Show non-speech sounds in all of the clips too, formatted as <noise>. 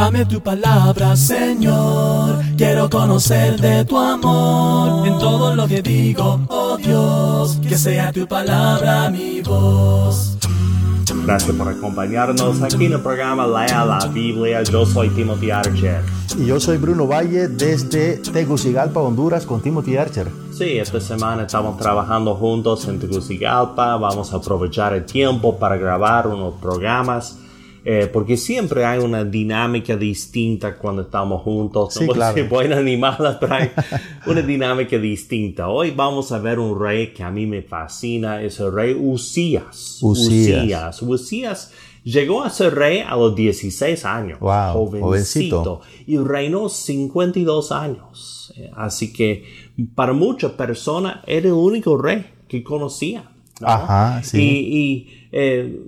Dame tu palabra, Señor. Quiero conocer de tu amor en todo lo que digo, oh Dios. Que sea tu palabra mi voz. Gracias por acompañarnos aquí en el programa Lea la Biblia. Yo soy Timothy Archer. Y yo soy Bruno Valle desde Tegucigalpa, Honduras, con Timothy Archer. Sí, esta semana estamos trabajando juntos en Tegucigalpa. Vamos a aprovechar el tiempo para grabar unos programas eh, porque siempre hay una dinámica distinta cuando estamos juntos. Sí, no claro. decir <laughs> buenas ni malas, pero hay una dinámica distinta. Hoy vamos a ver un rey que a mí me fascina, es el rey Usías. Usías. Usías. Usías llegó a ser rey a los 16 años. Wow, jovencito. jovencito. Y reinó 52 años. Eh, Así que para muchas personas era el único rey que conocía. ¿no? Ajá, sí. Y, y, eh,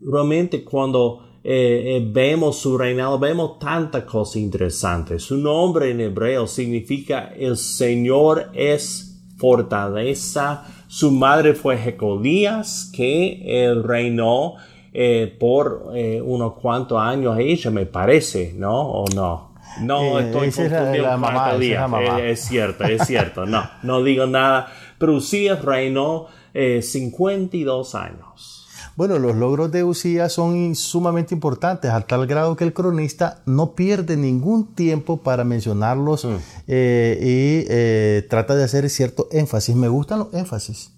realmente cuando eh, eh, vemos su reinado, vemos tantas cosas interesantes. Su nombre en hebreo significa el Señor es fortaleza. Su madre fue Jecolías, que reinó eh, por eh, unos cuantos años ella, me parece, ¿no? ¿O no? No, estoy es la- confundido la mamá, es la mamá. Eh, es cierto, es cierto. No, no digo nada. Pero Usías reinó eh, 52 años. Bueno, los logros de Usías son sumamente importantes, al tal grado que el cronista no pierde ningún tiempo para mencionarlos eh, y eh, trata de hacer cierto énfasis. Me gustan los énfasis.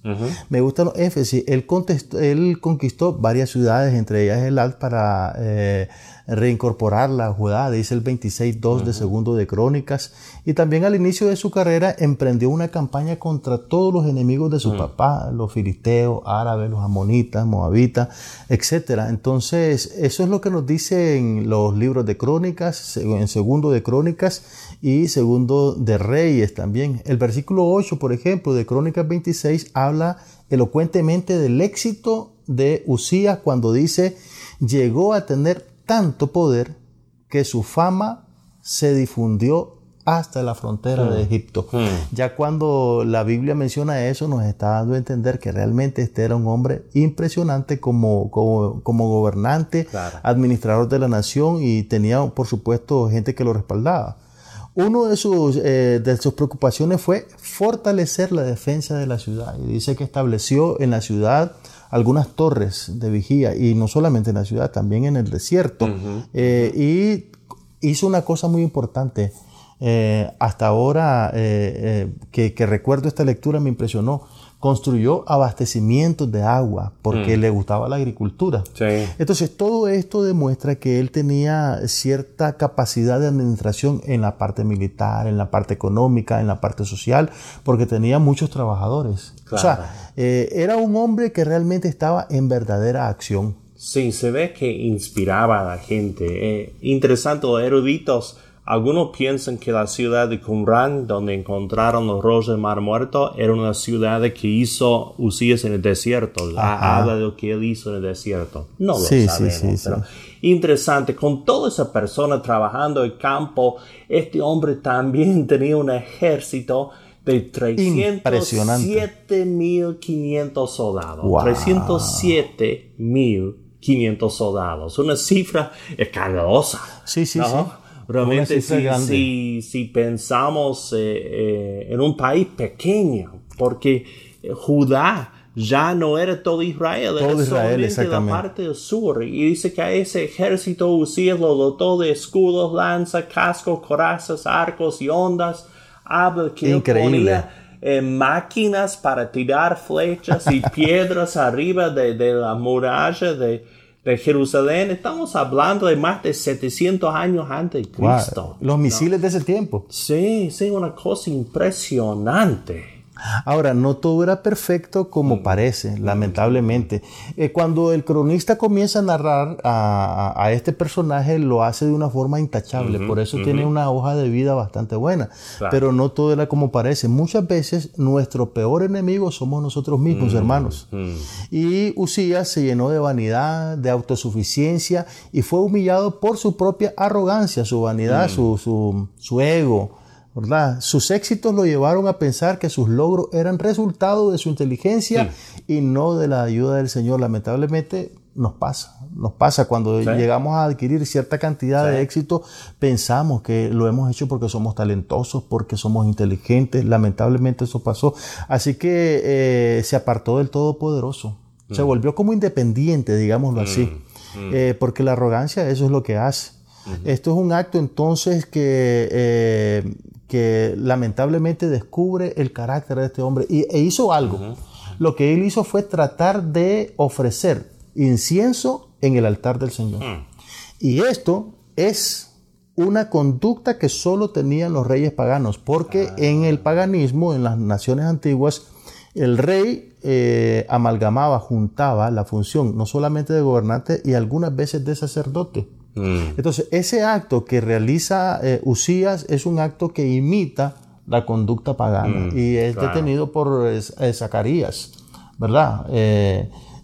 Me gustan los énfasis. Él, contestó- él conquistó varias ciudades, entre ellas Elad, para eh, reincorporarla a Judá, dice el 26.2 de segundo de Crónicas. Y también al inicio de su carrera emprendió una campaña contra todos los enemigos de su papá, los filisteos, árabes, los amonitas, moabitas, etcétera. Entonces, eso es lo que nos dicen los libros de Crónicas, en segundo de Crónicas y segundo de Reyes también. El versículo 8, por ejemplo, de Crónicas 26 habla elocuentemente del éxito de Usías cuando dice, llegó a tener tanto poder que su fama se difundió hasta la frontera de Egipto. Ya cuando la Biblia menciona eso, nos está dando a entender que realmente este era un hombre impresionante como, como, como gobernante, Claro. administrador de la nación y tenía, por supuesto, gente que lo respaldaba. Uno de sus, eh, de sus preocupaciones fue fortalecer la defensa de la ciudad. Y dice que estableció en la ciudad algunas torres de vigía, y no solamente en la ciudad, también en el desierto. Eh, y hizo una cosa muy importante. Eh, hasta ahora eh, eh, que, que recuerdo esta lectura me impresionó. Construyó abastecimientos de agua porque le gustaba la agricultura. Sí. Entonces, todo esto demuestra que él tenía cierta capacidad de administración en la parte militar, en la parte económica, en la parte social, porque tenía muchos trabajadores. O sea, eh, era un hombre que realmente estaba en verdadera acción. Sí, se ve que inspiraba a la gente. Eh, interesante, los eruditos, algunos piensan que la ciudad de Qumran, donde encontraron los rollos del Mar Muerto, era una ciudad que hizo Usías en el desierto. La- habla de lo que él hizo en el desierto. No lo Sí, sabemos, sí, sí. pero interesante. Con toda esa persona trabajando el campo, este hombre también <laughs> tenía un ejército de Impresionante. 307.500 soldados. Wow. 307.500 soldados. Una cifra escandalosa. Sí, sí, ¿no? sí. Realmente, si, si, si pensamos eh, eh, en un país pequeño, porque eh, Judá ya no era todo Israel, era Todo Israel, solamente la parte del sur. Y dice que a ese ejército Usías lo dotó de escudos, lanza, cascos, corazas, arcos y ondas. Habla que Increíble. ponía eh, máquinas para tirar flechas y <laughs> piedras arriba de, de la muralla de, de Jerusalén. Estamos hablando de más de 700 años antes de Wow. Cristo. Los misiles de ese tiempo. Sí, sí, una cosa impresionante. Ahora, no todo era perfecto como parece, lamentablemente. Eh, cuando el cronista comienza a narrar a, a- a este personaje, lo hace de una forma intachable, por eso tiene una hoja de vida bastante buena. Claro. Pero no todo era como parece. Muchas veces nuestro peor enemigo somos nosotros mismos, hermanos. Y Usías se llenó de vanidad, de autosuficiencia y fue humillado por su propia arrogancia, su vanidad, su, su, su ego. ¿Verdad? Sus éxitos lo llevaron a pensar que sus logros eran resultado de su inteligencia y no de la ayuda del Señor. Lamentablemente, nos pasa. Nos pasa cuando llegamos a adquirir cierta cantidad de éxito, pensamos que lo hemos hecho porque somos talentosos, porque somos inteligentes. Lamentablemente eso pasó. Así que eh, se apartó del Todopoderoso. Se mm. volvió como independiente, digámoslo así. Mm. Mm. Eh, porque la arrogancia eso es lo que hace. Esto es un acto entonces que, eh, que lamentablemente descubre el carácter de este hombre y, e hizo algo. Lo que él hizo fue tratar de ofrecer incienso en el altar del Señor. Mm. Y esto es una conducta que solo tenían los reyes paganos, porque ah. en el paganismo, en las naciones antiguas, el rey eh, amalgamaba, juntaba la función no solamente de gobernante y algunas veces de sacerdote. Mm. Entonces, ese acto que realiza eh, Usías es un acto que imita la conducta pagana mm, y es detenido por eh, Zacarías, ¿verdad?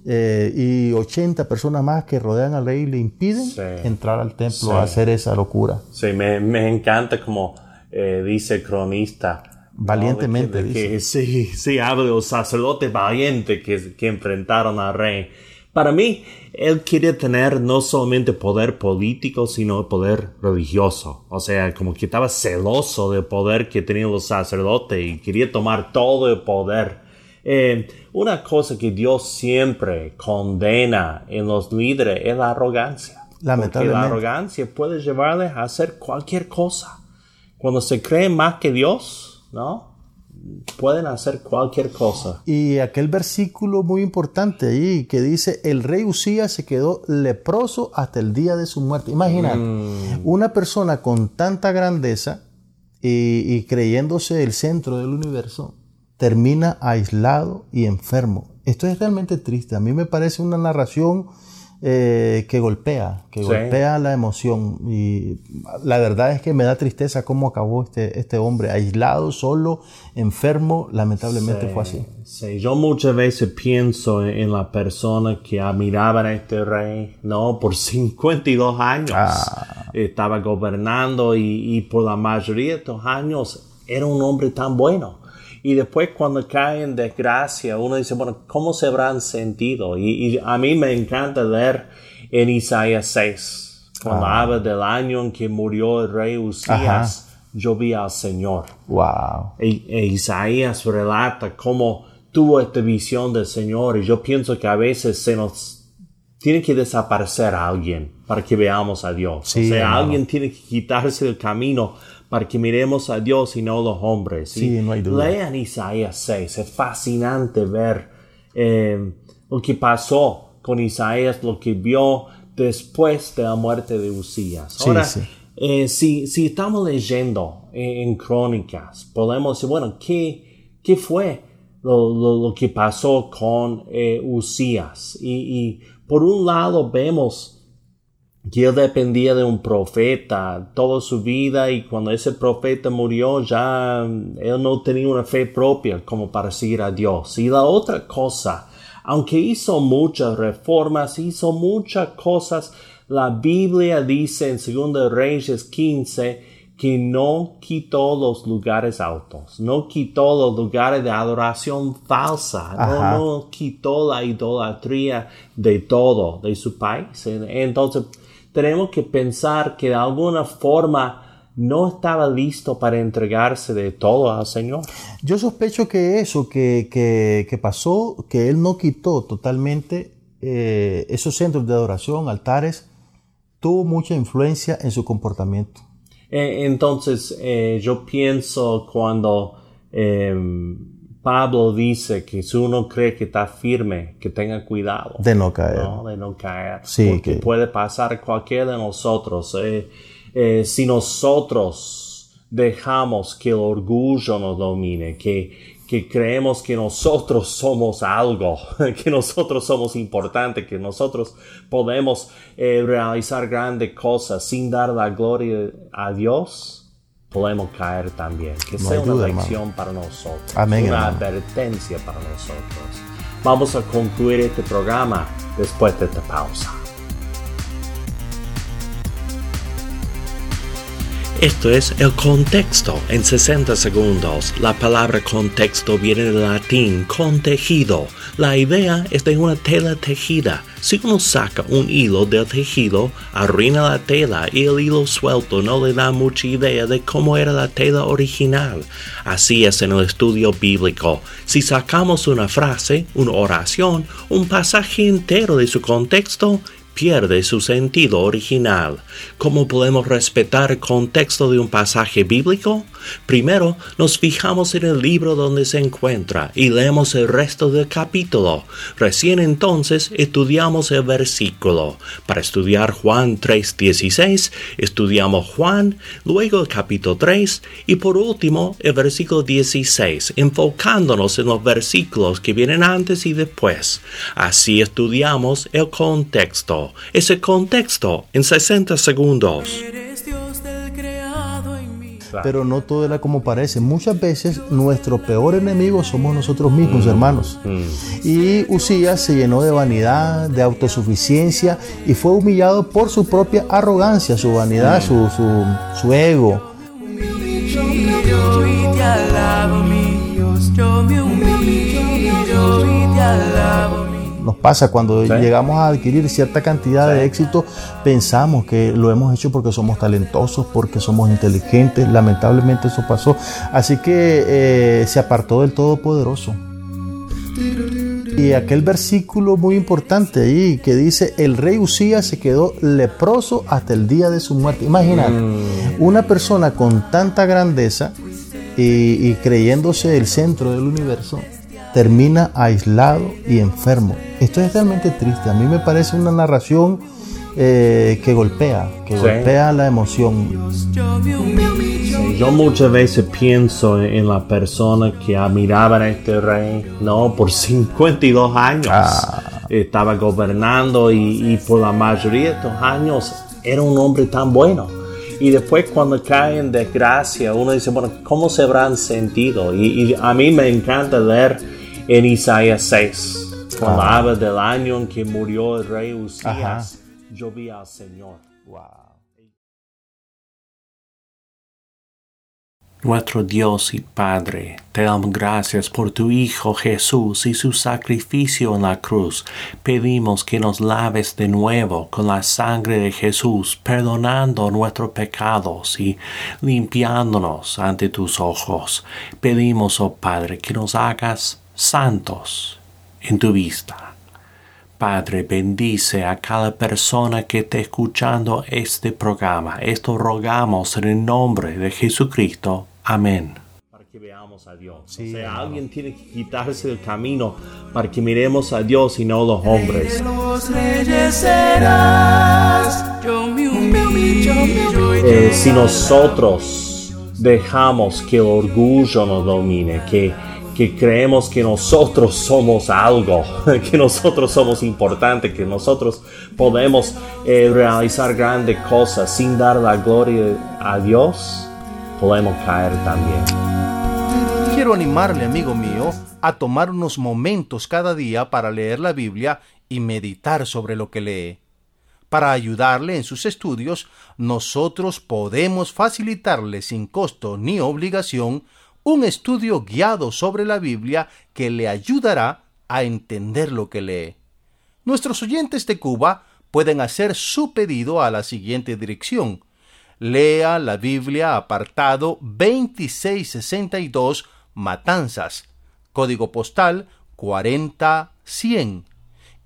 y 80 personas más que rodean al rey y le impiden entrar al templo a hacer esa locura. Sí, me, me encanta como dice el cronista. Valientemente. dice. sí, sí, habla de los sacerdotes valientes que, que enfrentaron al rey. Para mí, él quería tener no solamente poder político, sino poder religioso. O sea, como que estaba celoso del poder que tenían los sacerdotes y quería tomar todo el poder. Eh, una cosa que Dios siempre condena en los líderes es la arrogancia. Lamentablemente. Porque la arrogancia puede llevarles a hacer cualquier cosa. Cuando se cree más que Dios, ¿no? Pueden hacer cualquier cosa. Y aquel versículo muy importante ahí que dice, el rey Usías se quedó leproso hasta el día de su muerte. Imagínate, mm. una persona con tanta grandeza y, creyéndose el centro del universo, termina aislado y enfermo. Esto es realmente triste. A mí me parece una narración eh, que golpea, que golpea la emoción. Y la verdad es que me da tristeza cómo acabó este, este hombre, aislado, solo, enfermo, lamentablemente fue así. Sí, yo muchas veces pienso en, la persona que admiraba a este rey, ¿no? Por <laughs> 52 años ah. estaba gobernando y, y por la mayoría de estos años era un hombre tan bueno. Y después cuando cae en desgracia, uno dice, bueno, ¿cómo se habrán sentido? Y, a mí me encanta leer en Isaías 6, cuando ah. habla del año en que murió el rey Usías, yo vi al Señor. Wow. E, e, Isaías relata cómo tuvo esta visión del Señor y yo pienso que a veces se nos tiene que desaparecer a alguien para que veamos a Dios. o sea, alguien tiene que quitarse del camino para que miremos a Dios y no a los hombres. Sí, no hay duda. Lean Isaías 6, es fascinante ver eh, lo que pasó con Isaías, lo que vio después de la muerte de Usías. Ahora, eh, si, estamos leyendo en, crónicas, podemos decir, bueno, ¿qué, qué fue lo, que pasó con eh, Usías? Y, y por un lado vemos él dependía de un profeta toda su vida y cuando ese profeta murió ya él no tenía una fe propia como para seguir a Dios. Y la otra cosa, aunque hizo muchas reformas, hizo muchas cosas, la Biblia dice en 2 Reyes 15 que no quitó los lugares altos, no quitó los lugares de adoración falsa, no, no, quitó la idolatría de todo, de su país. Entonces, tenemos que pensar que de alguna forma no estaba listo para entregarse de todo al Señor. Yo sospecho que eso que, que, pasó, que Él no quitó totalmente eh, esos centros de adoración, altares, tuvo mucha influencia en su comportamiento. E, entonces, eh, yo pienso cuando em, Pablo dice que si uno cree que está firme, que tenga cuidado. De no caer. De no caer. Sí, porque puede pasar cualquiera de nosotros. Eh, eh, si nosotros dejamos que el orgullo nos domine, que, que creemos que nosotros somos algo, <laughs> que nosotros somos importantes, que nosotros podemos eh, realizar grandes cosas sin dar la gloria a Dios, podemos caer también. Que sea una lección para nosotros, una advertencia para nosotros. Vamos a concluir este programa después de esta pausa. Esto es el contexto en 60 segundos. La palabra contexto viene del latín contejido, La idea es de una tela tejida. Si uno saca un hilo del tejido, arruina la tela y el hilo suelto no le da mucha idea de cómo era la tela original. Así es en el estudio bíblico. Si sacamos una frase, una oración, un pasaje entero de su contexto, pierde su sentido original. ¿Cómo podemos respetar el contexto de un pasaje bíblico? Primero nos fijamos en el libro donde se encuentra y leemos el resto del capítulo. Recién entonces estudiamos el versículo. Para estudiar Juan 3.16, estudiamos Juan, luego el capítulo 3 y por último el versículo 16, enfocándonos en los versículos que vienen antes y después. Así estudiamos el contexto. Ese contexto en 60 segundos pero no todo era como parece. Muchas veces nuestro peor enemigo somos nosotros mismos, mm. hermanos. Mm. Y Usías se llenó de vanidad, de autosuficiencia y fue humillado por su propia arrogancia, su vanidad, mm. su, su, su ego. Nos pasa cuando llegamos a adquirir cierta cantidad de éxito, pensamos que lo hemos hecho porque somos talentosos, porque somos inteligentes. Lamentablemente eso pasó. Así que eh, se apartó del Todopoderoso. Y aquel versículo muy importante ahí que dice, el rey Usías se quedó leproso hasta el día de su muerte. Imagínate, mm. una persona con tanta grandeza y creyéndose el centro del universo, termina aislado y enfermo. Esto es realmente triste. A mí me parece una narración eh, que golpea, que golpea la emoción. yo muchas veces pienso en la persona que admiraba a este rey, ¿no? Por <laughs> 52 años ah. estaba gobernando y, por la mayoría de estos años era un hombre tan bueno. Y después cuando cae en desgracia, uno dice, bueno, ¿cómo se habrán sentido? y a mí me encanta leer en Isaías 6, cuando ah. habla del año en que murió el rey Usías, yo vi al Señor. Nuestro Dios y Padre, te damos gracias por tu Hijo Jesús y su sacrificio en la cruz. Pedimos que nos laves de nuevo con la sangre de Jesús, perdonando nuestros pecados y limpiándonos ante tus ojos. Pedimos, oh Padre, que nos hagas santos en tu vista. Padre, bendice a cada persona que esté escuchando este programa. Esto rogamos en el nombre de Jesucristo. Amén. Para que veamos a Dios. o sea, alguien tiene que quitarse del camino para que miremos a Dios y no los hombres. Eh, si nosotros dejamos que el orgullo nos domine, que que creemos que nosotros somos algo, <laughs> que nosotros somos importantes, que nosotros podemos eh, realizar grandes cosas sin dar la gloria a Dios, podemos caer también. Quiero animarle, amigo mío, a tomar unos momentos cada día para leer la Biblia y meditar sobre lo que lee. Para ayudarle en sus estudios, nosotros podemos facilitarle sin costo ni obligación un estudio guiado sobre la Biblia que le ayudará a entender lo que lee. Nuestros oyentes de Cuba pueden hacer su pedido a la siguiente dirección. Lea la Biblia apartado 2662 Matanzas, código postal 40100.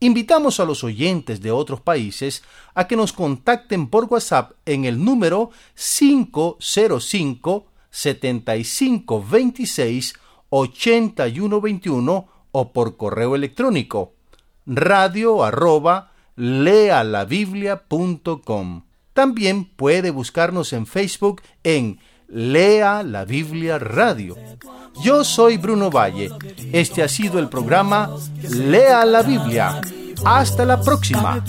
Invitamos a los oyentes de otros países a que nos contacten por WhatsApp en el número 505 75 26 81 21 o por correo electrónico radio arroba lealabiblia.com. También puede buscarnos en Facebook en Lea la Biblia Radio. Yo soy Bruno Valle. Este ha sido el programa Lea la Biblia. Hasta la próxima.